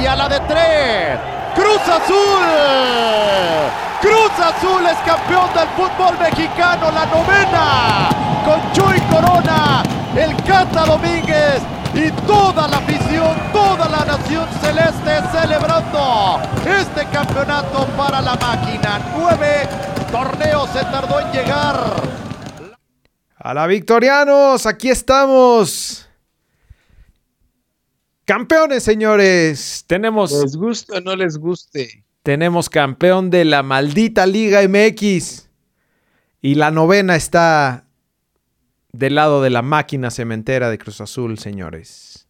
y a la de tres. Cruz Azul. Cruz Azul es campeón del fútbol mexicano, la novena. Con Chuy Corona, el Cata Domínguez y toda la afición, toda la nación celeste celebrando este campeonato para la máquina. Nueve torneos se tardó en llegar. A la Victorianos, aquí estamos. Campeones, señores. Tenemos. ¿Les gusta o no les guste? Tenemos campeón de la maldita Liga MX. Y la novena está del lado de la máquina cementera de Cruz Azul, señores.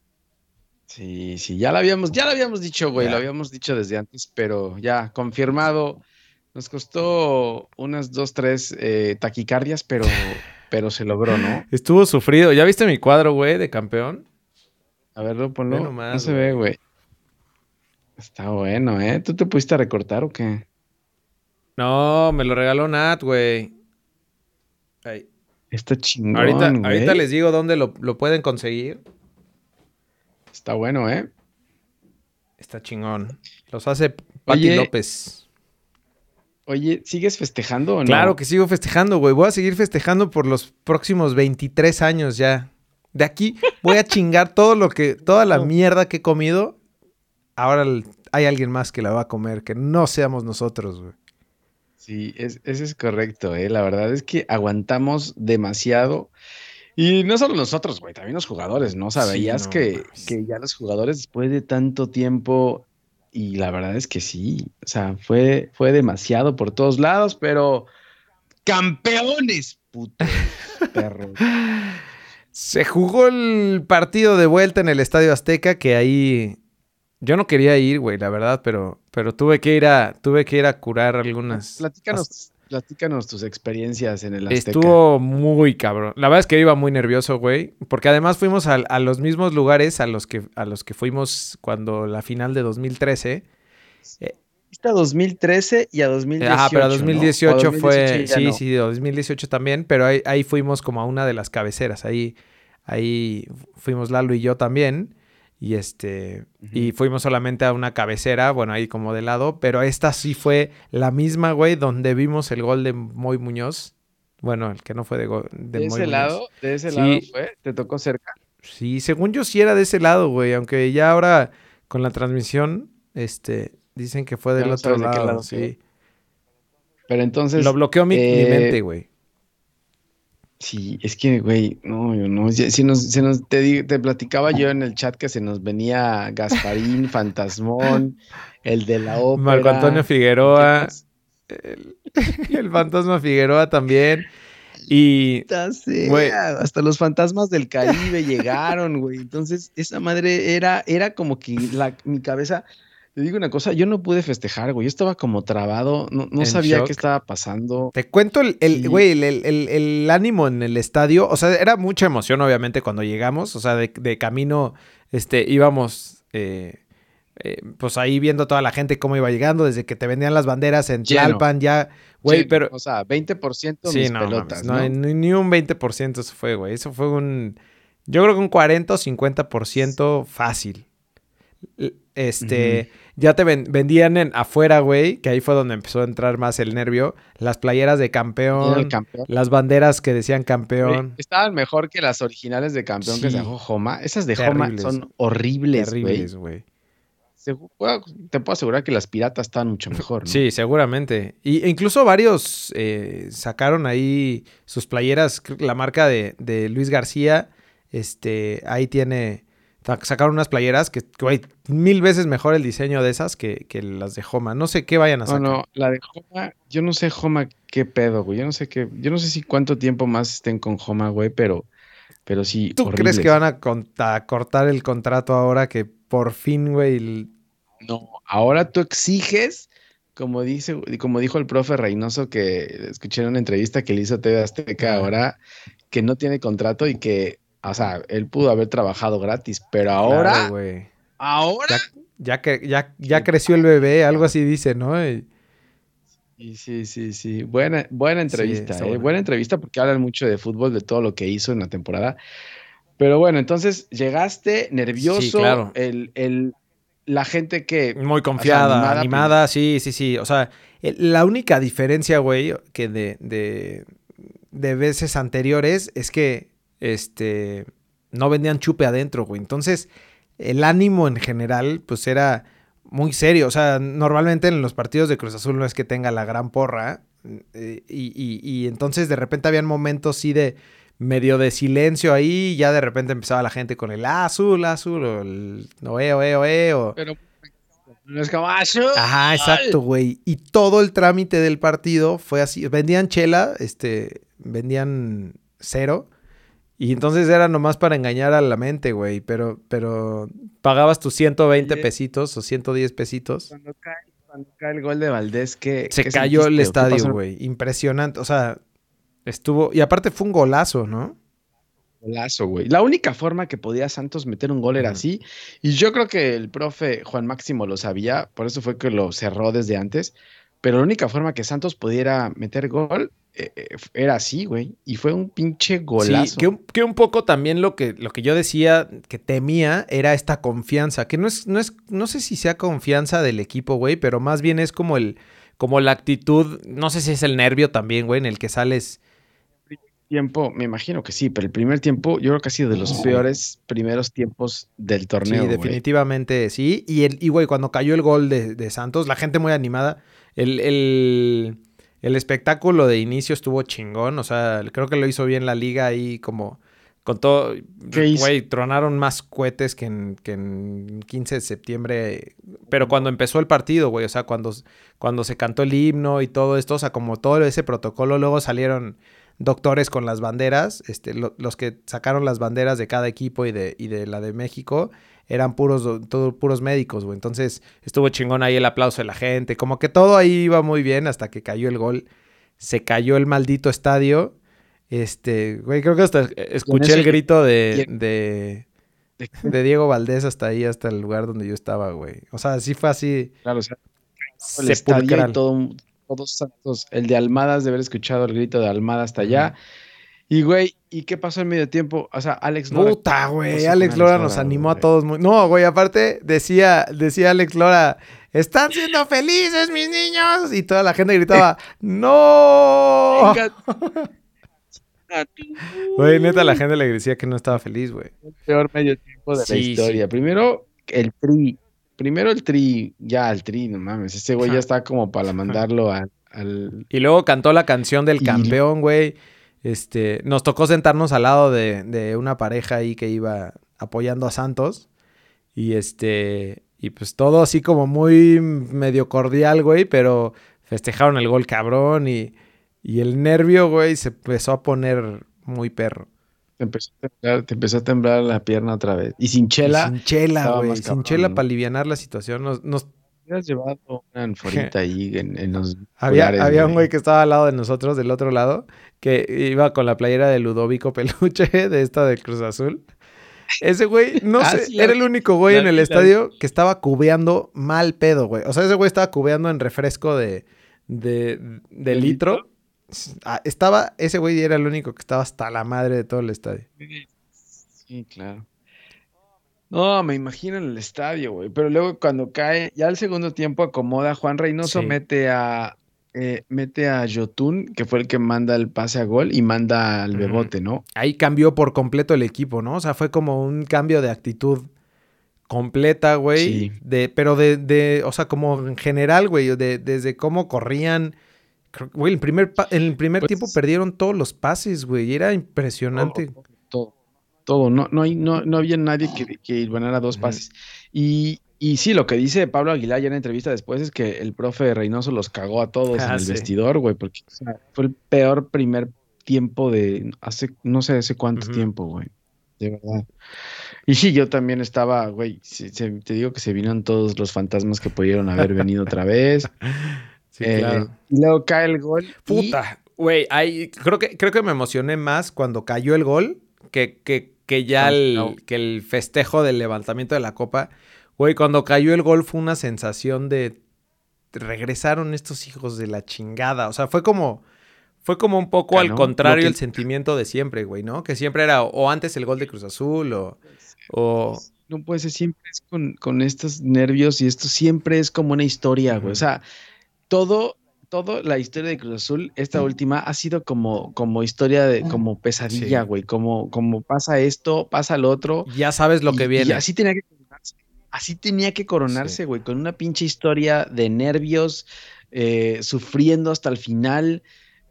Sí, sí, ya lo habíamos, ya lo habíamos dicho, güey, lo habíamos dicho desde antes, pero ya confirmado. Nos costó unas dos, tres eh, taquicardias, pero, pero se logró, ¿no? Estuvo sufrido. ¿Ya viste mi cuadro, güey, de campeón? A ver, ponlo. no se ve, güey. Está bueno, ¿eh? ¿Tú te pudiste recortar o qué? No, me lo regaló Nat, güey. Ahí. Está chingón, ahorita, ahorita les digo dónde lo, pueden conseguir. Está bueno, ¿eh? Está chingón. Los hace Pati López. Oye, ¿sigues festejando o no? Claro que sigo festejando, güey. Voy a seguir festejando por los próximos 23 años ya. De aquí voy a chingar todo lo que, toda la mierda que he comido ahora hay alguien más que la va a comer, que no seamos nosotros, güey. Sí, es, eso es correcto, ¿eh? La verdad es que aguantamos demasiado. Y no solo nosotros, güey, también los jugadores, ¿no? Sabías que, que, ya los jugadores después de tanto tiempo, y la verdad es que sí, o sea, fue, fue demasiado por todos lados, pero campeones, puto perro. Se jugó el partido de vuelta en el Estadio Azteca, que ahí yo no quería ir, güey, la verdad, pero, pero tuve que ir a, tuve que ir a curar algunas. Platícanos, platícanos tus experiencias en el Azteca. Estuvo muy cabrón. La verdad es que iba muy nervioso, güey, porque además fuimos a, los mismos lugares a los que a los que fuimos cuando la final de 2013. Eh, a 2013 y a 2018. Ah, pero a 2018 fue. sí, sí, 2018 también, pero ahí, ahí, fuimos como a una de las cabeceras. Ahí, ahí fuimos Lalo y yo también. Y este, y fuimos solamente a una cabecera, bueno, ahí como de lado, pero esta sí fue la misma, güey, donde vimos el gol de Moy Muñoz. Bueno, el que no fue de, de, ese lado? ¿De ese lado fue? ¿Te tocó cerca? Sí, según yo sí era de ese lado, güey, aunque ya ahora con la transmisión, este, dicen que fue del otro lado, sí. Pero entonces... Lo bloqueó mi, mi eh, mente, güey. Sí, es que, güey, no, yo no. Si nos, nos te, te, platicaba yo en el chat que se nos venía Gasparín, Fantasmón, el de la ópera. Marco Antonio Figueroa. El, fantasma Figueroa también. Y. hasta los fantasmas del Caribe llegaron, güey. Entonces, esa madre era, era como que la, mi cabeza te digo una cosa, yo no pude festejar, güey. Yo estaba como trabado, no, sabía qué estaba pasando. Te cuento el, güey, el, ánimo en el estadio. O sea, era mucha emoción, obviamente, cuando llegamos. O sea, de, camino, este, íbamos. Eh, eh, pues ahí viendo toda la gente cómo iba llegando, desde que te vendían las banderas en Tlalpan, ya, güey, pero... O sea, 20% sí, mis pelotas, no, Ni un 20% eso fue, güey, eso fue un... Yo creo que un 40 o 50% fácil. Este, ya te vendían en afuera, güey, que ahí fue donde empezó a entrar más el nervio. Las playeras de campeón, las banderas que decían campeón. estaban mejor que las originales de campeón que se dejó Homa. Esas de Homa son horribles, Terribles, güey. Te puedo asegurar que las piratas están mucho mejor. ¿no? Sí, seguramente. Y, e incluso varios eh, sacaron ahí sus playeras, la marca de, de Luis García, este, ahí tiene Sacaron unas playeras que, güey, mil veces mejor el diseño de esas que, las de Homa. No sé qué vayan a sacar. No, no, la de Homa, yo no sé Homa qué pedo, güey. Yo no sé qué, yo no sé si cuánto tiempo más estén con Homa, güey, pero, pero sí. ¿Tú crees que van a, cortar el contrato ahora que por fin, güey? No, ahora tú exiges, como dice, como dijo el profe Reynoso, que escuché en una entrevista que le hizo TV Azteca ahora, que no tiene contrato y que o sea, él pudo haber trabajado gratis, pero ahora. ahora. Ya, que, ya, ya creció el bebé, algo así dice, ¿no? Sí, sí, sí, sí. Buena, buena entrevista, ¿eh? buena. entrevista porque hablan mucho de fútbol, de todo lo que hizo en la temporada. Pero bueno, entonces llegaste nervioso. El, la gente que... Muy confiada, animada, pues sí, sí, sí. O sea, la única diferencia, güey, que de, de, de veces anteriores es que, este, no vendían chupe adentro, güey. Entonces, el ánimo en general, pues era muy serio. O sea, normalmente en los partidos de Cruz Azul no es que tenga la gran porra. Eh, y, y, y, entonces de repente habían momentos sí de medio de silencio ahí. Y ya de repente empezaba la gente con el azul, azul, o el oe, oe, oe. O... Pero no es como azul. Ajá, exacto, güey. Y todo el trámite del partido fue así. Vendían chela, este, vendían cero. Y entonces era nomás para engañar a la mente, güey. Pero, pero pagabas tus 120 pesitos o 110 pesitos. Cuando cae, el gol de Valdés, que Se cayó el estadio, güey. Impresionante. O sea, estuvo. Y aparte fue un golazo, ¿no? Golazo, güey. La única forma que podía Santos meter un gol era así. Y yo creo que el profe Juan Máximo lo sabía, por eso fue que lo cerró desde antes. Pero la única forma que Santos pudiera meter gol eh, eh, era así, güey. Y fue un pinche golazo. Sí, que un, poco también lo que, lo que yo decía que temía era esta confianza. Que no es, no es, no sé si sea confianza del equipo, güey, pero más bien es como el, como la actitud, no sé si es el nervio también, güey, en el que sales. Tiempo, me imagino que sí, pero el primer tiempo yo creo que ha sido de los peores primeros tiempos del torneo. Sí, definitivamente sí. Y, el, y güey, cuando cayó el gol de, de Santos, la gente muy animada. El, el, el espectáculo de inicio estuvo chingón, o sea, creo que lo hizo bien la liga ahí como con todo, güey, tronaron más cohetes que en, que en 15 de septiembre, pero cuando empezó el partido, güey, o sea, cuando, cuando se cantó el himno y todo esto, o sea, como todo ese protocolo, luego salieron doctores con las banderas, este, los que sacaron las banderas de cada equipo y de, y de la de México, eran puros, todo, puros médicos, güey. Entonces estuvo chingón ahí el aplauso de la gente. Como que todo ahí iba muy bien hasta que cayó el gol. Se cayó el maldito estadio. Este, güey, creo que hasta escuché el grito de, de, de, Diego Valdés hasta ahí, hasta el lugar donde yo estaba, güey. O sea, sí fue así. Claro, o sea, el estadio todo, todos santos. El de Almadas, de haber escuchado el grito de Almada hasta allá. Y, güey, ¿y qué pasó en medio tiempo? O sea, Alex Lora. Puta, güey. Alex Lora nos animó a todos. Muy... No, güey, aparte decía, decía Alex Lora, están siendo felices mis niños. Y toda la gente gritaba, ¡No! Güey, neta, la gente le decía que no estaba feliz, güey. El peor medio tiempo de la historia. Primero, el tri. Primero el tri, ya el tri, no mames. Ese güey ya está como para mandarlo al, Y luego cantó la canción del campeón, güey. Este, nos tocó sentarnos al lado de, una pareja ahí que iba apoyando a Santos. Y este, y pues todo así como muy medio cordial, güey, pero festejaron el gol cabrón y, y el nervio, güey, se empezó a poner muy perro. Te empezó, a temblar, te empezó a temblar la pierna otra vez. Y sin chela. sin chela, güey. Sin chela para aliviar la situación. Nos, nos hubieras llevado una anforita ahí en, los. Había, había un güey que estaba al lado de nosotros, del otro lado, que iba con la playera de Ludovico Peluche, de esta de Cruz Azul. Ese güey, no ah, sé, era el único güey en el estadio que estaba cubeando mal pedo, güey. O sea, ese güey estaba cubeando en refresco de, de, de litro. Ah, estaba, ese güey era el único que estaba hasta la madre de todo el estadio. Sí, claro. No, me imagino en el estadio, güey. Pero luego cuando cae, ya al segundo tiempo acomoda Juan Reynoso, mete a eh, mete a Jotun, que fue el que manda el pase a gol, y manda al Bebote, ¿no? Ahí cambió por completo el equipo, ¿no? O sea, fue como un cambio de actitud completa, güey. Sí. De, pero de, de, o sea, como en general, güey, de, desde cómo corrían. Güey, el primer, el primer pues tiempo perdieron todos los pases, güey. Era impresionante todo. No, no, hay, no, no había nadie que, que ganara dos pases. Y, y sí, lo que dice Pablo Aguilar ya en la entrevista después es que el profe Reynoso los cagó a todos en ah, el vestidor, güey, porque fue el peor primer tiempo de hace, no sé hace cuánto tiempo, güey. De verdad. Y sí, yo también estaba, güey, te digo que se vinieron todos los fantasmas que pudieron haber venido otra vez. Sí, eh, claro. Y luego cae el gol. Puta, güey, creo, que, creo que me emocioné más cuando cayó el gol que, que que ya el, que el festejo del levantamiento de la copa. Güey, cuando cayó el gol fue una sensación de regresaron estos hijos de la chingada. O sea, fue como fue como un poco al contrario el sentimiento de siempre, güey, ¿no? Que siempre era o antes el gol de Cruz Azul o, o, no puede ser, siempre es con, con estos nervios y esto siempre es como una historia, güey. O sea, todo, todo la historia de Cruz Azul, esta última, ha sido como, como historia de, como pesadilla, güey. Como, como pasa esto, pasa lo otro. Ya sabes lo que viene. Y así tenía que coronarse. Así tenía que coronarse, güey, con una pinche historia de nervios, eh, sufriendo hasta el final.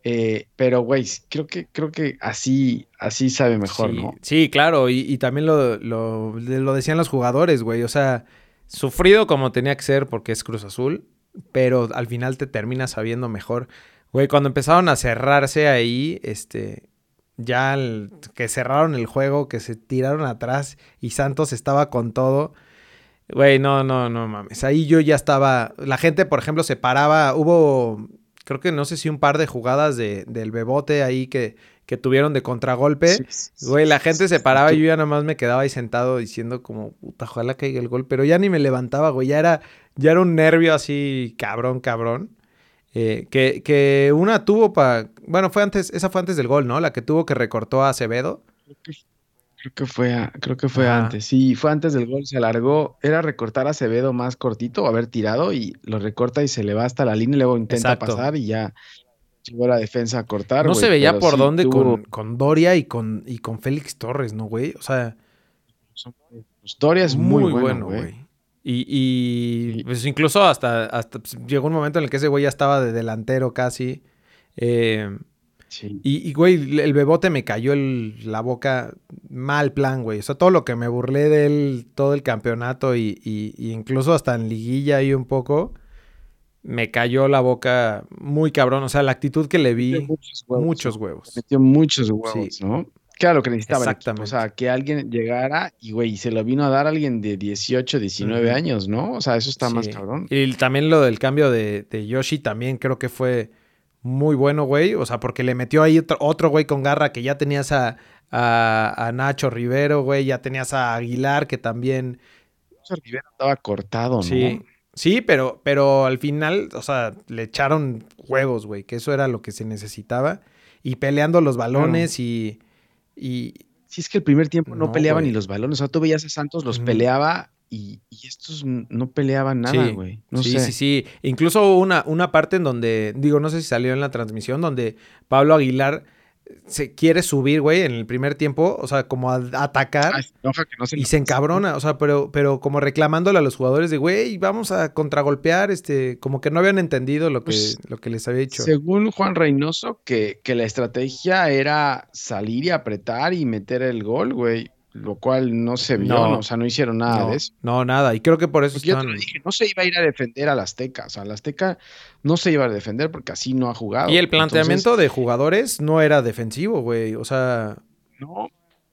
Eh, pero, güey, creo que, creo que así, así sabe mejor, sí, ¿no? Sí, claro, y, también lo, lo, lo, decían los jugadores, güey. O sea, sufrido como tenía que ser porque es Cruz Azul, pero al final te termina sabiendo mejor. Güey, cuando empezaron a cerrarse ahí, este, ya que cerraron el juego, que se tiraron atrás y Santos estaba con todo. Güey, no, no, no mames. Ahí yo ya estaba. La gente, por ejemplo, se paraba. Hubo creo que no sé si un par de jugadas de, del bebote ahí que, que tuvieron de contragolpe. güey, la gente se paraba y yo ya nada más me quedaba ahí sentado diciendo como, puta, ojalá caiga el gol. Pero ya ni me levantaba, güey. Ya era, ya era un nervio así, cabrón, cabrón. Eh, que, que una tuvo para... Bueno, fue antes, esa fue antes del gol, ¿no? La que tuvo que recortó a Acevedo. Creo que fue, creo que fue antes. Sí, fue antes del gol. Se alargó. Era recortar a Acevedo más cortito, haber tirado y lo recorta y se le va hasta la línea y luego intenta pasar y ya llegó la defensa a cortar. No se veía por dónde con, con, Doria y con, y con Félix Torres, ¿no, güey? O sea. Pues Doria es muy, bueno, güey. Y, y pues incluso hasta, hasta pues, llegó un momento en el que ese güey ya estaba de delantero casi. Eh, y, güey, el bebote me cayó la boca mal plan, güey. O sea, todo lo que me burlé de él, todo el campeonato y, incluso hasta en liguilla ahí un poco, me cayó la boca muy cabrón. O sea, la actitud que le vi, muchos huevos. Metió muchos huevos, ¿no? Claro, que necesitaba. Exactamente. O sea, que alguien llegara y, güey, se lo vino a dar a alguien de 18, 19 años, ¿no? O sea, eso está más cabrón. Y también lo del cambio de, de Yoshi también creo que fue muy bueno, güey. O sea, porque le metió ahí otro, güey con garra que ya tenías a, a, Nacho Rivero, güey. Ya tenías a Aguilar que también. Nacho Rivero estaba cortado, ¿no? Sí. Sí, pero, pero al final, o sea, le echaron juegos, güey, que eso era lo que se necesitaba. Y peleando los balones y, y. Sí, es que el primer tiempo no, peleaban ni los balones. O sea, tú veías a Santos, los peleaba y, estos no peleaban nada, güey. sí, sí, sí. Incluso una, una parte en donde, digo, no sé si salió en la transmisión, donde Pablo Aguilar se quiere subir, güey, en el primer tiempo, o sea, como a, atacar y se encabrona, o sea, pero, pero como reclamándole a los jugadores de, güey, vamos a contragolpear, este, como que no habían entendido lo que, pues, lo que les había dicho. Según Juan Reynoso, que, que la estrategia era salir y apretar y meter el gol, güey lo cual no se vio, no, o sea, no hicieron nada de eso. No, nada, y creo que por eso están... dije, no se iba a ir a defender al Azteca, o sea, al Azteca no se iba a defender porque así no ha jugado. Y el planteamiento de jugadores no era defensivo, güey, o sea... No,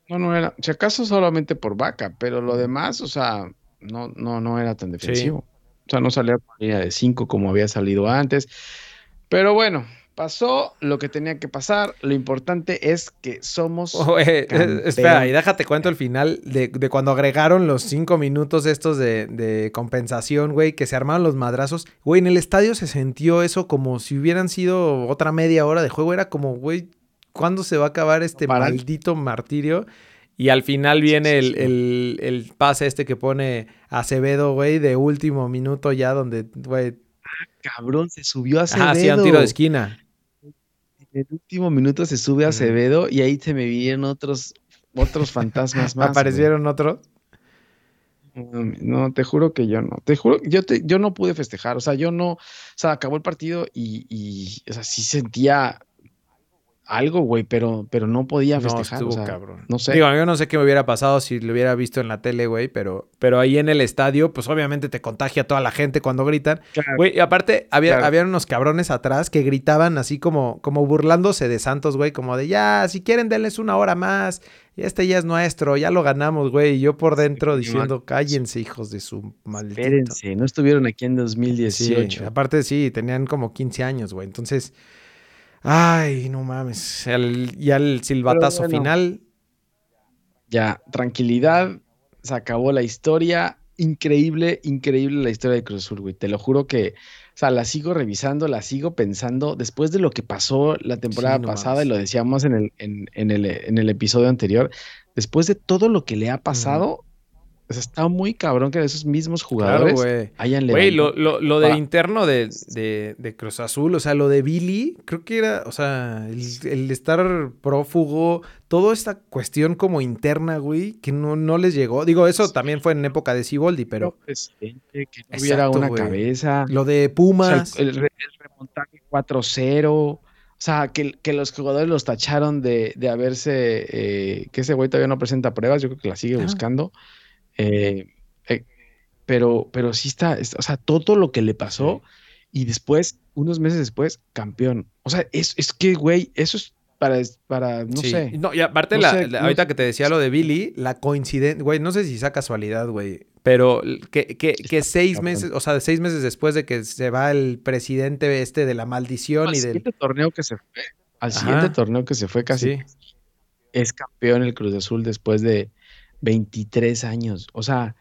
no, no era, si acaso solamente por vaca, pero lo demás, o sea, no, no, no era tan defensivo. O sea, no salía por línea de cinco como había salido antes. Pero bueno, Pasó lo que tenía que pasar. Lo importante es que somos. espera, y déjate cuento el final de, cuando agregaron los cinco minutos estos de, compensación, güey, que se armaron los madrazos. Güey, en el estadio se sintió eso como si hubieran sido otra media hora de juego. Era como, güey, ¿cuándo se va a acabar este maldito martirio? Y al final viene el, el, pase este que pone Acevedo, güey, de último minuto ya, donde, güey. Ah, cabrón, se subió Acevedo. Ah, sí, un tiro de esquina el último minuto se sube a Acevedo y ahí se me vienen otros, otros fantasmas más. ¿Aparecieron otros? No, te juro que yo no. Te juro, yo, te, yo no pude festejar. O sea, yo no. O sea, acabó el partido y, y o sea, sí sentía algo, güey, pero, pero no podía festejar. No, estuvo cabrón. No sé. Digo, yo no sé qué me hubiera pasado si lo hubiera visto en la tele, güey, pero, pero ahí en el estadio, pues obviamente te contagia toda la gente cuando gritan. Güey, y aparte, había, había unos cabrones atrás que gritaban así como, como burlándose de Santos, güey, como de ya, si quieren, denles una hora más. Este ya es nuestro, ya lo ganamos, güey. Y yo por dentro diciendo, cállense, hijos de su maldito. Espérense, no estuvieron aquí en 2018. aparte, sí, tenían como 15 años, güey. Entonces, Ay, no mames. ya el silbatazo final. Ya, tranquilidad. Se acabó la historia. Increíble, increíble la historia de Cruz Azul, güey. Te lo juro que, o sea, la sigo revisando, la sigo pensando. Después de lo que pasó la temporada pasada, y lo decíamos en el, en, el, en el episodio anterior, después de todo lo que le ha pasado, sea, está muy cabrón que esos mismos jugadores claro, hayan Güey, lo, lo, de interno de, de, Cruz Azul, o sea, lo de Billy, creo que era, o sea, el, estar prófugo, toda esta cuestión como interna, güey, que no, no les llegó. Digo, eso también fue en época de Siboldi, pero. que no hubiera una cabeza. Lo de Pumas. el, el, remontaje 4-0. O sea, que, que, los jugadores los tacharon de, de haberse. Eh, que ese güey todavía no presenta pruebas, yo creo que la sigue buscando. Eh, eh, pero, pero sí está, o sea, todo lo que le pasó y después, unos meses después, campeón. O sea, es, es que, güey, eso es para, para no sé. No, y aparte, ahorita que te decía lo de Billy, la coincidencia, güey, no sé si sea casualidad, güey, pero que, que, que seis meses, o sea, seis meses después de que se va el presidente este de la maldición al y del... siguiente torneo que se fue, al siguiente torneo que se fue casi, es campeón el Cruz Azul después de 23 años. O sea,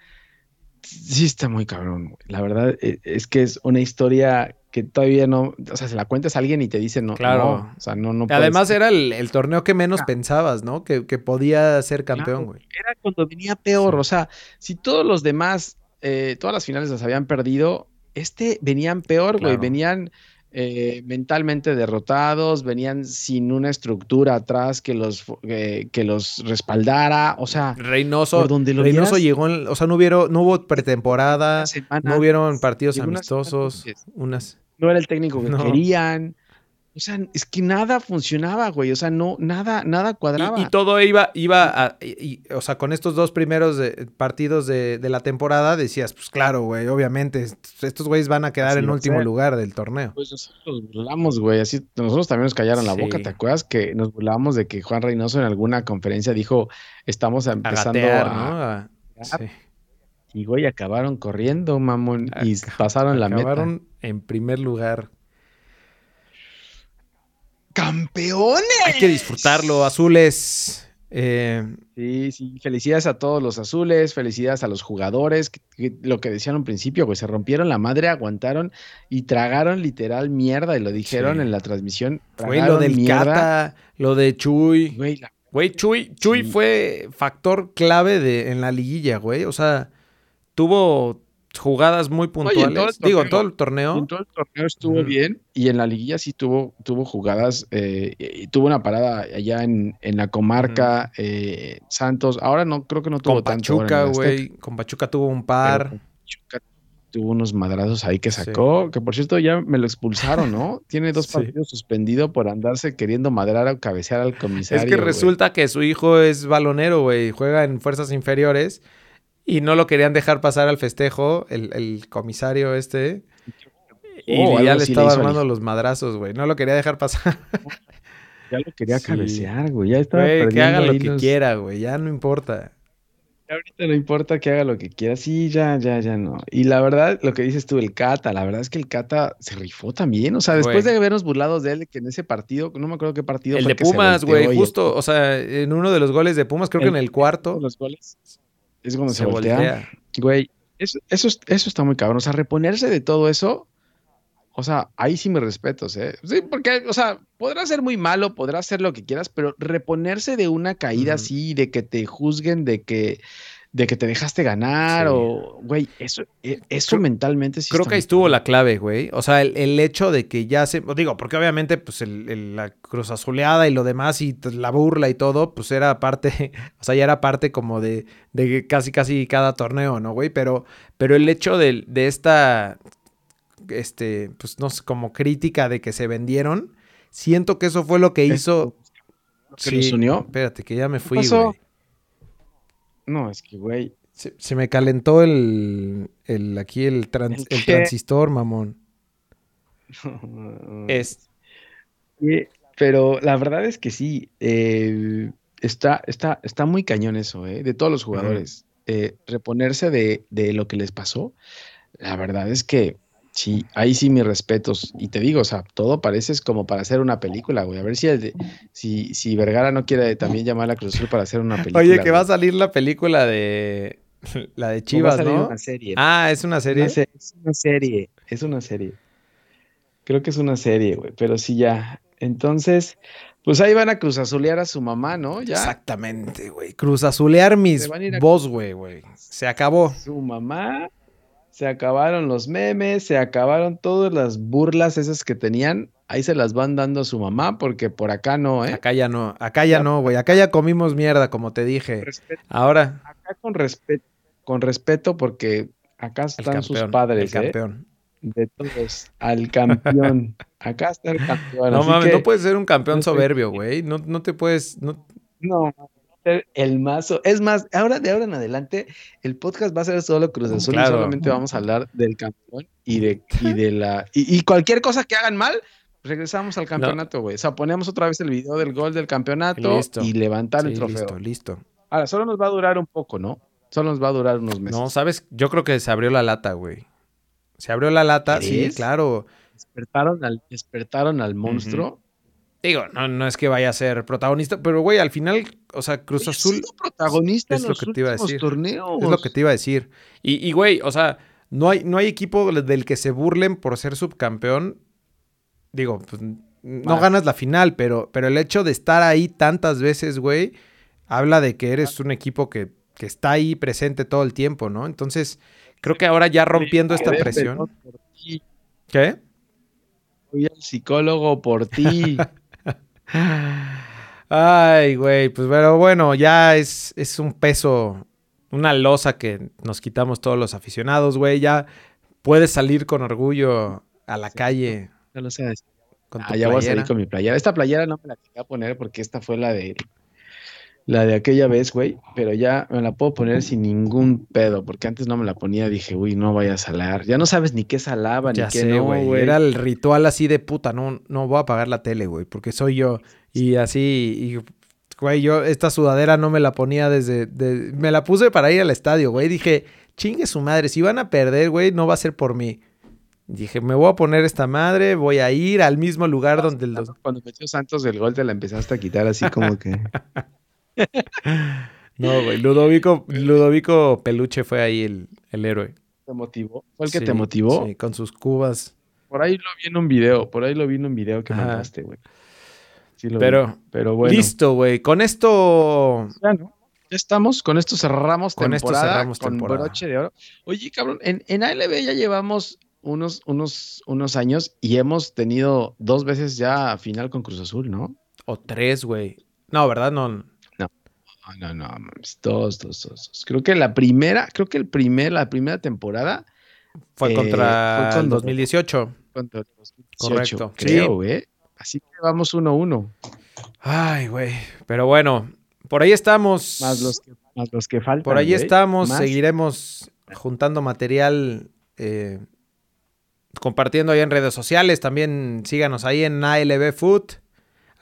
sí está muy cabrón. La verdad e, es que es una historia que todavía no, o sea, se la cuentas a alguien y te dice no. Claro. o sea, no, no Además era el, torneo que menos pensabas, ¿no? Que, podía ser campeón, güey. era cuando venía peor. O sea, si todos los demás, eh, todas las finales las habían perdido, este venían peor, güey. Venían eh, mentalmente derrotados, venían sin una estructura atrás que los, eh, que los respaldara, o sea, Reynoso, donde Reynoso llegó, o sea, no, hubo, no hubo pretemporada, no hubieron partidos amistosos, unas... No era el técnico que querían, o sea, es que nada funcionaba, güey. O sea, no, nada, nada cuadraba. Y, todo iba, iba a, o sea, con estos dos primeros partidos de, la temporada, decías, pues claro, güey, obviamente, estos güeyes van a quedar en último lugar del torneo. Pues nosotros nos burlamos, güey. Así, nosotros también nos callaron la boca. ¿Te acuerdas que nos burlábamos de que Juan Reynoso en alguna conferencia dijo, estamos empezando a. ¿no? Y güey, acabaron corriendo, mamón, y pasaron la meta. Acabaron en primer lugar campeones. Hay que disfrutarlo, azules. Eh, sí, sí, felicidades a todos los azules, felicidades a los jugadores, lo que decían al principio, pues se rompieron la madre, aguantaron y tragaron literal mierda y lo dijeron en la transmisión. Fue lo del Cata, lo de Chuy. Güey, Chuy, Chuy fue factor clave de, en la liguilla, güey. O sea, tuvo jugadas muy puntuales. Digo, en todo el torneo. En todo el torneo estuvo bien y en la liguilla sí tuvo, tuvo jugadas. Eh, tuvo una parada allá en, en la comarca eh, Santos. Ahora no creo que no tuvo con Pachuca, güey. Con Pachuca tuvo un par. Pachuca tuvo unos madrazos ahí que sacó. Que por cierto ya me lo expulsaron, ¿no? Tiene dos partidos suspendido por andarse queriendo madrar o cabecear al comisario. Es que resulta que su hijo es balonero, güey. Juega en fuerzas inferiores y no lo querían dejar pasar al festejo, el, comisario este. Y oh, ya le estaba armando los madrazos, güey. No lo quería dejar pasar. Ya lo quería cabecear, güey. Ya estaba güey, que haga lo que quiera, güey. Ya no importa. Ya ahorita no importa que haga lo que quiera. Sí, ya, ya, ya no. Y la verdad, lo que dices tú, el Cata, la verdad es que el Cata se rifó también. O sea, después de habernos burlados de él, que en ese partido, no me acuerdo qué partido el de Pumas, güey, justo. O sea, en uno de los goles de Pumas, creo que en el cuarto. Los goles. Es cuando se, voltea. Güey, eso, eso, eso está muy cabrón. O sea, reponerse de todo eso, o sea, ahí sí me respetos, ¿eh? Sí, porque, o sea, podrá ser muy malo, podrá ser lo que quieras, pero reponerse de una caída así, de que te juzguen, de que de que te dejaste ganar o, güey, eso, e, eso mentalmente sí. Creo que ahí estuvo la clave, güey. O sea, el, hecho de que ya se, digo, porque obviamente, pues el, la cruz azuleada y lo demás y la burla y todo, pues era parte, o sea, ya era parte como de, de casi, casi cada torneo, ¿no, güey? Pero, pero el hecho de, de esta, este, pues no sé, como crítica de que se vendieron, siento que eso fue lo que hizo... ¿Que sí, unió? Espérate, que ya me fui, güey. No, es que, güey. Se, me calentó el, el aquí el, ¿El, transistor, mamón. es. pero la verdad es que sí. Eh, está, está, está muy cañón eso, ¿eh? De todos los jugadores. Eh, reponerse de, de lo que les pasó. La verdad es que Sí, ahí sí mis respetos. Y te digo, o sea, todo parece como para hacer una película, güey. A ver si, si, si Vergara no quiere también llamar a Cruz Azul para hacer una película. Oye, que va a salir la película de la de Chivas, ¿no? Va a salir una serie. Ah, es una serie. es una serie, es una serie. Creo que es una serie, güey, pero sí ya. Entonces, Pues ahí van a cruzazulear a su mamá, ¿no? Ya. Exactamente, güey. Cruzazulear mis voz, güey, güey. Se acabó. Su mamá. Se acabaron los memes, se acabaron todas las burlas esas que tenían. Ahí se las van dando a su mamá porque por acá no, ¿eh? Acá ya no, acá ya no, güey. Acá ya comimos mierda, como te dije. Ahora. Acá con respeto, con respeto porque acá están sus padres, el ¿eh? campeón de todos al campeón. Acá está el campeón. No mames, no puedes ser un campeón soberbio, güey. No, no te puedes. No, no el mazo. Es más, ahora de ahora en adelante, el podcast va a ser solo Cruz Azul y solamente vamos a hablar del campeón y de, y de la. Y, cualquier cosa que hagan mal, regresamos al campeonato, güey. O sea, ponemos otra vez el video del gol del campeonato y levantar el trofeo. Listo, listo. Ahora, solo nos va a durar un poco, ¿no? Solo nos va a durar unos meses. No, sabes, yo creo que se abrió la lata, güey. Se abrió la lata, sí, claro. Despertaron al, despertaron al monstruo. Digo, no, no es que vaya a ser protagonista, pero güey, al final, o sea, Cruz Azul. protagonista es lo que te iba a decir. Torneos. Es lo que te iba a decir. Y, güey, o sea, no hay, no hay equipo del que se burlen por ser subcampeón. Digo, pues no ganas la final, pero, pero el hecho de estar ahí tantas veces, güey, habla de que eres un equipo que, que está ahí presente todo el tiempo, ¿no? Entonces, Creo que ahora ya rompiendo esta presión. ¿Qué? Voy al psicólogo por ti. Ay, güey, pues pero bueno, ya es, es un peso, una losa que nos quitamos todos los aficionados, güey. Ya puedes salir con orgullo a la calle. Ya lo sabes. ah, ya voy a salir con mi playera. Esta playera no me la quería poner porque esta fue la de la de aquella vez, güey, pero ya me la puedo poner sin ningún pedo, porque antes no me la ponía, dije, uy, no vaya a salar. Ya no sabes ni qué salaba, ni qué no, güey. Era el ritual así de puta, no, no voy a apagar la tele, güey, porque soy yo. Y así, y, güey, yo esta sudadera no me la ponía desde, me la puse para ir al estadio, güey. Dije, chingue su madre, si van a perder, güey, no va a ser por mí. Dije, me voy a poner esta madre, voy a ir al mismo lugar donde... El... Cuando metió Santos el gol te la empezaste a quitar así como que... no, güey. Ludovico, Ludovico Peluche fue ahí el, el héroe. ¿Te motivó? ¿Fue el que te motivó? Sí, con sus cubas. Por ahí lo vi en un video, por ahí lo vi en un video que mandaste, güey. Sí pero, pero bueno. Listo, güey. Con esto. Ya, ¿no? Ya estamos, con esto cerramos con esto cerramos con broche de oro. Oye, cabrón, en, en ALB ya llevamos unos, unos, unos años y hemos tenido dos veces ya final con Cruz Azul, ¿no? O tres, güey. No, ¿verdad? No, no, no, dos, dos, dos, Creo que la primera, creo que el primer, la primera temporada fue eh, contra fue 2018. Contra 2018, Correcto. Creo, sí. ¿eh? Así que vamos uno a uno. Ay, güey. Pero bueno, por ahí estamos. Más los que, más los que faltan. Por ahí estamos. Seguiremos juntando material. Eh, compartiendo ahí en redes sociales. También síganos ahí en ALB Food.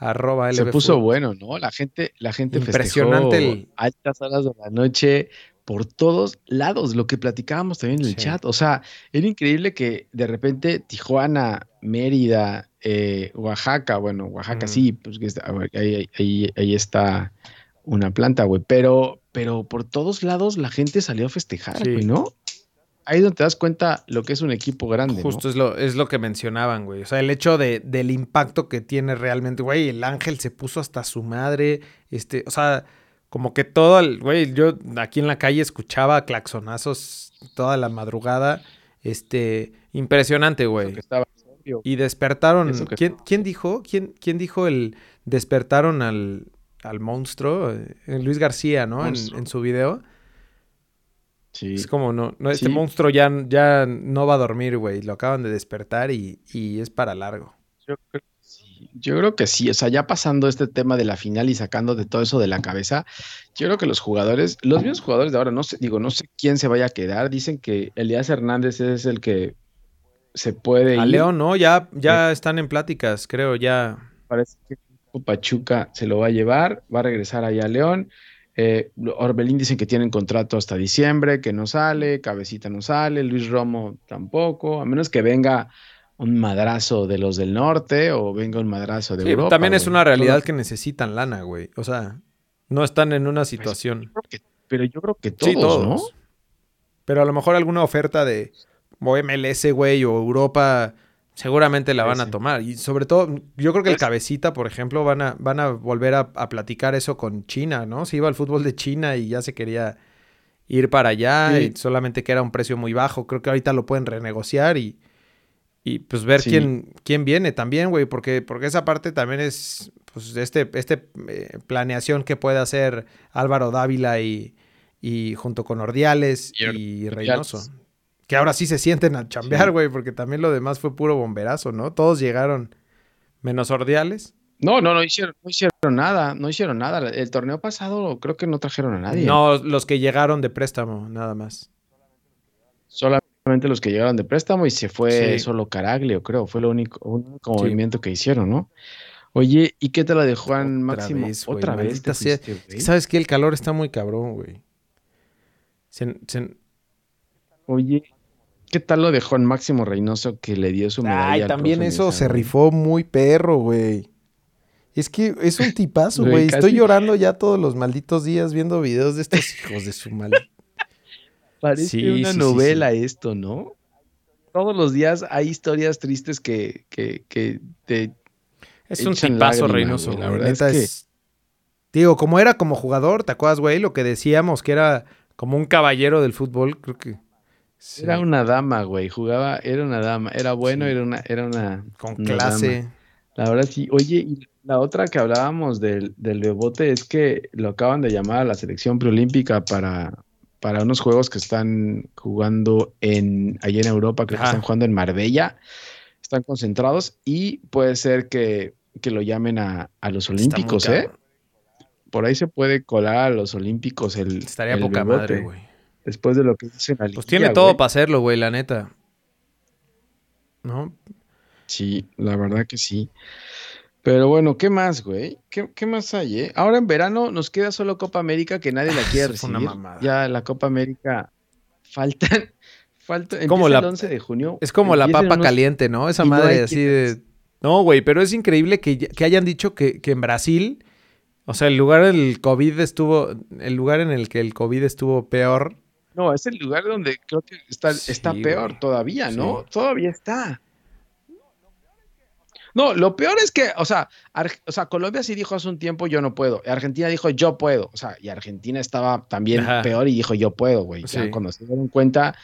Arroba Se puso bueno, ¿no? La gente, la gente Impresionante el... altas horas de la noche por todos lados, lo que platicábamos también en el chat. O sea, era increíble que de repente Tijuana, Mérida, eh, Oaxaca, bueno, Oaxaca sí, pues ahí, ahí, está una planta, güey. Pero, pero por todos lados la gente salió a festejar, güey, ¿no? Ahí es donde te das cuenta lo que es un equipo grande. Justo es, lo, es lo que mencionaban, güey. O sea, el hecho de, del impacto que tiene realmente, güey, el ángel se puso hasta su madre, este, o sea, como que todo el, güey, yo aquí en la calle escuchaba claxonazos toda la madrugada, este, impresionante, güey. Y despertaron, ¿quién, ¿quién, dijo? ¿Quién, ¿Quién dijo el despertaron al, al monstruo? Eh, Luis García, ¿no? En, en su video. Es como, no, no este monstruo ya, ya no va a dormir, güey. Lo acaban de despertar y, es para largo. Yo creo, que sí. yo creo que sí. O sea, ya pasando este tema de la final y sacando de todo eso de la cabeza, yo creo que los jugadores, los mismos jugadores de ahora, no sé, digo, no sé quién se vaya a quedar. Dicen que Elías Hernández es el que se puede a León, ¿no? Ya, ya están en pláticas, creo, ya. Parece que Pachuca se lo va a llevar, va a regresar allá a León. Eh, Orbelín dicen que tienen contrato hasta diciembre, que no sale, Cabecita no sale, Luis Romo tampoco, a menos que venga un madrazo de los del norte o venga un madrazo de Europa. También es una realidad que necesitan lana, güey. O sea, no están en una pues, situación. pero yo creo que todos, ¿no? Pero a lo mejor alguna oferta de MLS, güey, o Europa Seguramente la van a tomar. Y sobre todo, yo creo que el cabecita, por ejemplo, van a, van a volver a, platicar eso con China, ¿no? Se iba al fútbol de China y ya se quería ir para allá y solamente que era un precio muy bajo. Creo que ahorita lo pueden renegociar y, y pues ver quién, quién viene también, güey, porque, porque esa parte también es, pues, este, este eh, planeación que puede hacer Álvaro Dávila y, y junto con Ordiales y, Reynoso. Que ahora sí se sienten a chambear, güey, porque también lo demás fue puro bomberazo, ¿no? Todos llegaron menos Ordiales. No, no, no hicieron, no hicieron nada, no hicieron nada. El torneo pasado creo que no trajeron a nadie. No, los que llegaron de préstamo, nada más. Solamente los que llegaron de préstamo y se fue solo Caraglio, creo. Fue lo único, único movimiento que hicieron, ¿no? Oye, ¿y qué te la de Juan Máximo? Otra vez. ¿Sabes qué? El calor está muy cabrón, güey. Oye, ¿qué tal lo de Juan Máximo Reynoso que le dio su medalla? Ay, también eso se rifó muy perro, güey. Es que es un tipazo, güey. Estoy llorando ya todos los malditos días viendo videos de estos hijos de su mal. Parece una novela esto, ¿no? Todos los días hay historias tristes que, que, que te. Es un tipazo, Reynoso. La verdad es, que... Digo, como era como jugador, ¿te acuerdas, güey? Lo que decíamos que era como un caballero del fútbol, creo que. Era una dama, güey. Jugaba, era una dama. Era bueno, era una, era una. Con clase. La verdad sí. Oye, y la otra que hablábamos del, del es que lo acaban de llamar a la selección preolímpica para, para unos juegos que están jugando en allá en Europa, creo que están jugando en Marbella. Están concentrados y puede ser que, lo llamen a, los Olímpicos, ¿eh? por ahí se puede colar a los Olímpicos el. Estaría poca madre, güey. Después de lo que dice la Pues tiene todo para hacerlo, güey, la neta. ¿No? Sí, la verdad que sí. Pero bueno, ¿qué más, güey? ¿Qué, más hay, eh? Ahora en verano nos queda solo Copa América que nadie la quiere recibir. Ya la Copa América faltan. falta, como el 11 de junio. Es como la papa caliente, ¿no? Esa madre así de. No, güey, pero es increíble que, que hayan dicho que, que en Brasil o sea, el lugar del COVID estuvo, el lugar en el que el COVID estuvo peor. No, es el lugar donde creo que está, está peor todavía, ¿no? Todavía está. No, lo peor es que, o sea, o sea, Colombia sí dijo hace un tiempo yo no puedo. Argentina dijo yo puedo. O sea, y Argentina estaba también peor y dijo yo puedo, güey. cuando se dieron cuenta,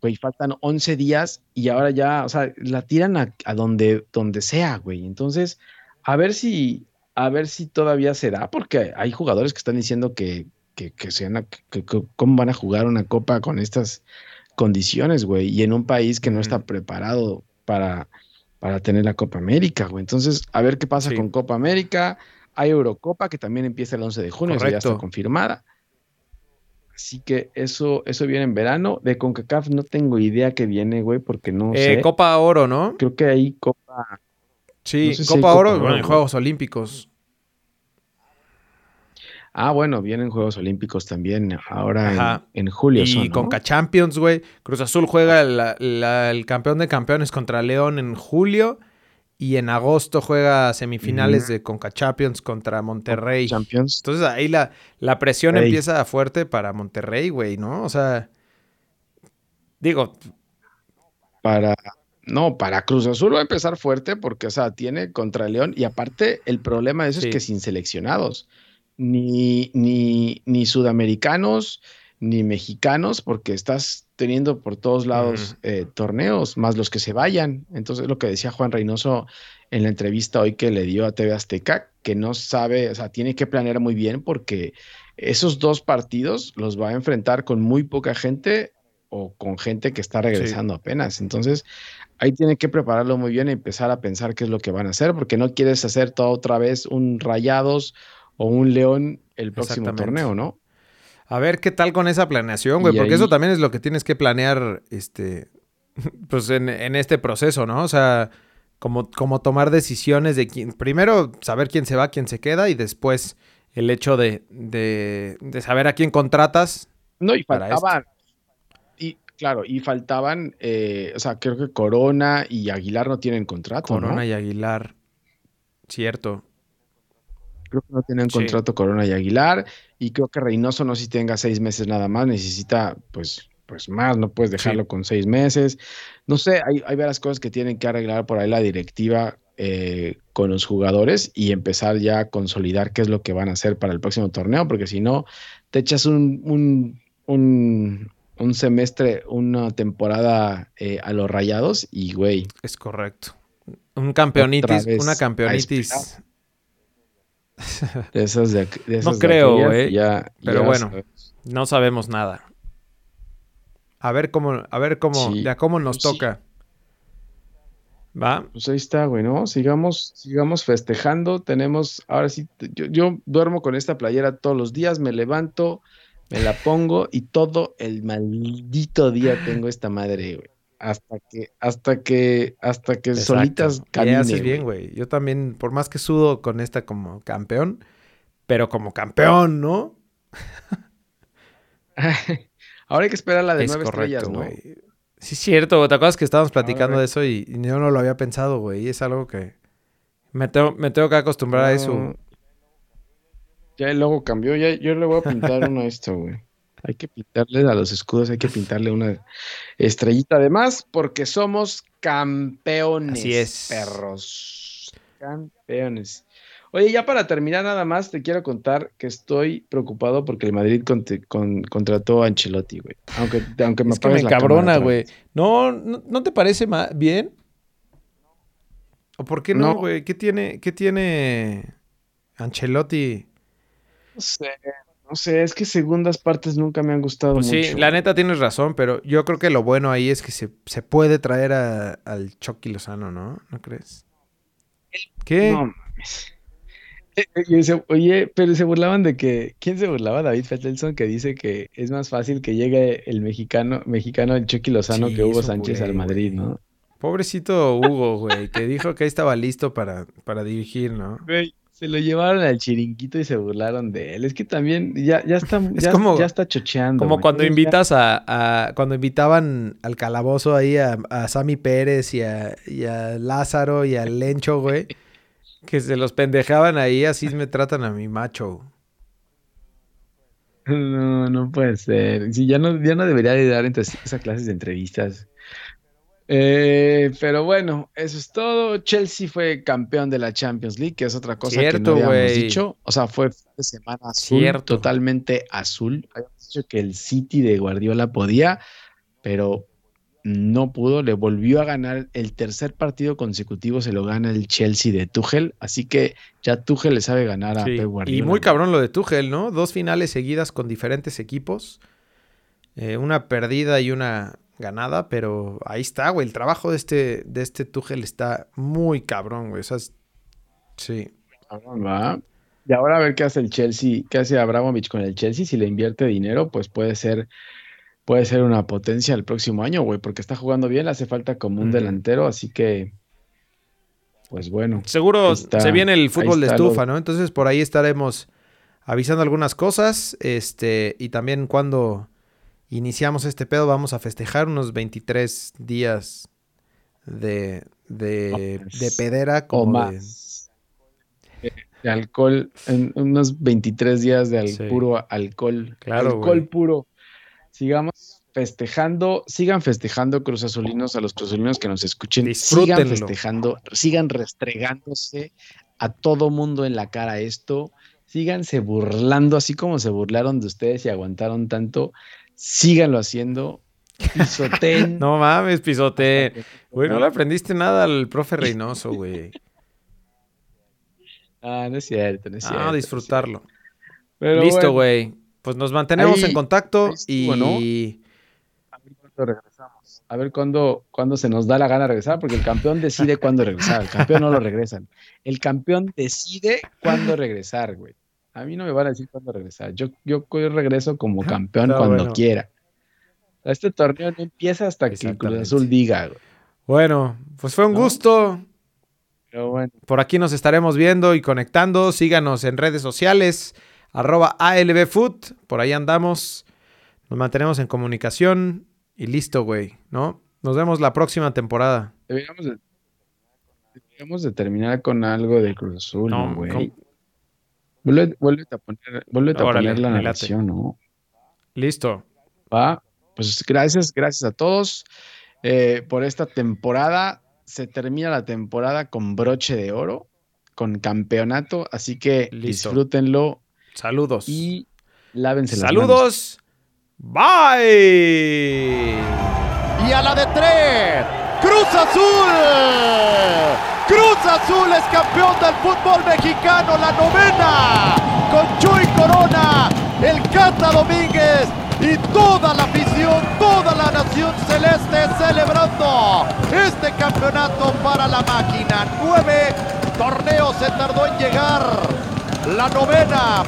güey, faltan 11 días y ahora ya, o sea, la tiran a, a donde, donde sea, güey. Entonces, a ver si, a ver si todavía se da, porque hay jugadores que están diciendo que, que, que, sean, que, cómo van a jugar una copa con estas condiciones, güey, y en un país que no está preparado para, para tener la Copa América, güey. Entonces, a ver qué pasa con Copa América. Hay Eurocopa que también empieza el 11 de junio, ya está confirmada. Así que eso, eso viene en verano. De CONCACAF no tengo idea que viene, güey, porque no eh, sé. Copa Oro, ¿no? Creo que hay Copa Sí, Copa, Oro, bueno, en Juegos Olímpicos. Ah, bueno, vienen Juegos Olímpicos también ahora en, julio. Y con Conca Champions, güey. Cruz Azul juega el campeón de campeones contra León en julio. Y en agosto juega semifinales de Conca Champions contra Monterrey. Champions. Entonces ahí la, la presión empieza fuerte para Monterrey, güey, ¿no? O sea, digo. Para, no, para Cruz Azul va a empezar fuerte porque, o sea, tiene contra León y aparte el problema de eso es que sin seleccionados, ni, ni, ni sudamericanos, ni mexicanos, porque estás teniendo por todos lados eh, torneos, más los que se vayan. Entonces, lo que decía Juan Reynoso en la entrevista hoy que le dio a TV Azteca, que no sabe, o sea, tiene que planear muy bien porque esos dos partidos los va a enfrentar con muy poca gente o con gente que está regresando apenas. Entonces, ahí tiene que prepararlo muy bien y empezar a pensar qué es lo que van a hacer, porque no quieres hacer todo otra vez un Rayados o un León el próximo torneo, ¿no? A ver qué tal con esa planeación, güey, porque eso también es lo que tienes que planear, este, pues en, este proceso, ¿no? O sea, como, como tomar decisiones de quién, primero saber quién se va, quién se queda y después el hecho de, de, de saber a quién contratas. No, y faltaba, Claro, y faltaban, eh, o sea, creo que Corona y Aguilar no tienen contrato. Corona y Aguilar, cierto. Creo que no tienen contrato Corona y Aguilar. Y creo que Reynoso no si tenga seis meses nada más, necesita pues, pues más, no puedes dejarlo con seis meses. No sé, hay, hay varias cosas que tienen que arreglar por ahí la directiva eh, con los jugadores y empezar ya a consolidar qué es lo que van a hacer para el próximo torneo, porque si no, te echas un, un, un, un semestre, una temporada eh, a los rayados y, güey. Es correcto. Un campeonitis, una campeonitis. De esas de, no creo, güey. pero bueno, no sabemos nada. A ver cómo, a ver cómo, ya cómo nos pues toca. ¿Va? Pues ahí está, güey, ¿no? Sigamos, sigamos festejando. Tenemos, ahora sí, yo, yo duermo con esta playera todos los días, me levanto, me la pongo y todo el maldito día tengo esta madre, güey. Hasta que, hasta que, hasta que solitas camine. haces bien, güey. Yo también, por más que sudo con esta como campeón, pero como campeón, ¿no? Ahora hay que esperar la de nueve estrellas, ¿no? Sí, es cierto. ¿Te acuerdas que estábamos platicando de eso y, yo no lo había pensado, güey? Es algo que me tengo, me tengo que acostumbrar a eso. Ya el logo cambió. Ya, yo le voy a pintar uno a esto, güey. Hay que pintarle a los escudos, hay que pintarle una estrellita además, porque somos campeones. Así es. Perros. Campeones. Oye, ya para terminar nada más, te quiero contar que estoy preocupado porque el Madrid contrató a Ancelotti, güey. Aunque, aunque me es que me cabrona, güey. No, no, te parece bien? ¿O por qué no, güey? ¿Qué tiene, ¿Qué tiene Ancelotti? No sé, no sé, es que segundas partes nunca me han gustado pues mucho. Sí, la neta tienes razón, pero yo creo que lo bueno ahí es que se, puede traer al Chucky Lozano, ¿no? ¿No crees? ¿Qué? No eh, eh, oye, pero se burlaban de que. ¿Quién se burlaba? David Fettelson, que dice que es más fácil que llegue el mexicano, mexicano el Chucky Lozano que Hugo Sánchez al Madrid, ¿no? Pobrecito Hugo, güey, que dijo que ahí estaba listo para, para dirigir, ¿no? Se lo llevaron al chiringuito y se burlaron de él. Es que también ya, ya está, ya, ya está chocheando. Como cuando invitas a, Cuando invitaban al calabozo ahí a, a Sammy Pérez y a, y a Lázaro y a Lencho, güey. que se los pendejaban ahí, así me tratan a mi macho. No, no puede ser. Sí, ya no, ya no debería de dar esas clases de entrevistas. Eh, pero bueno, eso es todo. Chelsea fue campeón de la Champions League, que es otra cosa que no habíamos dicho. O sea, fue de semana azul, totalmente azul. Habíamos dicho que el City de Guardiola podía, pero no pudo. Le volvió a ganar el tercer partido consecutivo, se lo gana el Chelsea de Tuchel. Así que ya Tuchel le sabe ganar a Pep Guardiola. Y muy cabrón lo de Tuchel, ¿no? Dos finales seguidas con diferentes equipos. Eh, una perdida y una ganada, pero ahí está, güey. El trabajo de este, de este Tuchel está muy cabrón, güey. O sí. Y ahora a ver qué hace el Chelsea, qué hace Abramovich con el Chelsea. Si le invierte dinero, pues puede ser, puede ser una potencia el próximo año, güey, porque está jugando bien, le hace falta como un delantero, así que, pues bueno. Seguro se viene el fútbol de estufa, ¿no? Entonces por ahí estaremos avisando algunas cosas, este, y también cuando iniciamos este pedo, vamos a festejar unos 23 días de, de, de pedera como más. De, alcohol, en unos 23 días de puro alcohol. Claro, alcohol puro. Sigamos festejando, sigan festejando Cruz Azulinos a los Cruz Azulinos que nos escuchen. Sigan festejando, sigan restregándose a todo mundo en la cara esto. Síganse burlando, así como se burlaron de ustedes y aguantaron tanto síganlo haciendo. Pisoteen. no mames, pisoteen. Güey, no le aprendiste nada al profe Reynoso, güey. Ah, no es cierto, no es cierto. Ah, disfrutarlo. Listo, güey. Pues nos mantenemos en contacto y... A ver cuándo regresamos. A ver cuándo, cuándo se nos da la gana de regresar, porque el campeón decide cuándo regresar. El campeón no lo regresan. El campeón decide cuándo regresar, güey. A mí no me van a decir cuándo regresar. Yo, yo regreso como campeón cuando quiera. Este torneo no empieza hasta que Cruz Azul diga. Bueno, pues fue un gusto. Por aquí nos estaremos viendo y conectando. Síganos en redes sociales, arroba ALBFood. Por ahí andamos. Nos mantenemos en comunicación y listo, güey, ¿no? Nos vemos la próxima temporada. Deberíamos de, terminar con algo de Cruz Azul, güey. Vuelve, a poner, a poner la narración, ¿no? Listo. Va. pues gracias, gracias a todos eh, por esta temporada. Se termina la temporada con broche de oro, con campeonato, así que disfrútenlo. Saludos. Y lávense las Saludos. Bye. Y a la de tres. Cruz Azul. Cruz Azul es campeón del fútbol mexicano, la novena. Con Chuy Corona, el Cata Domínguez y toda la afición, toda la nación celeste celebrando este campeonato para la máquina. Nueve torneos se tardó en llegar. La novena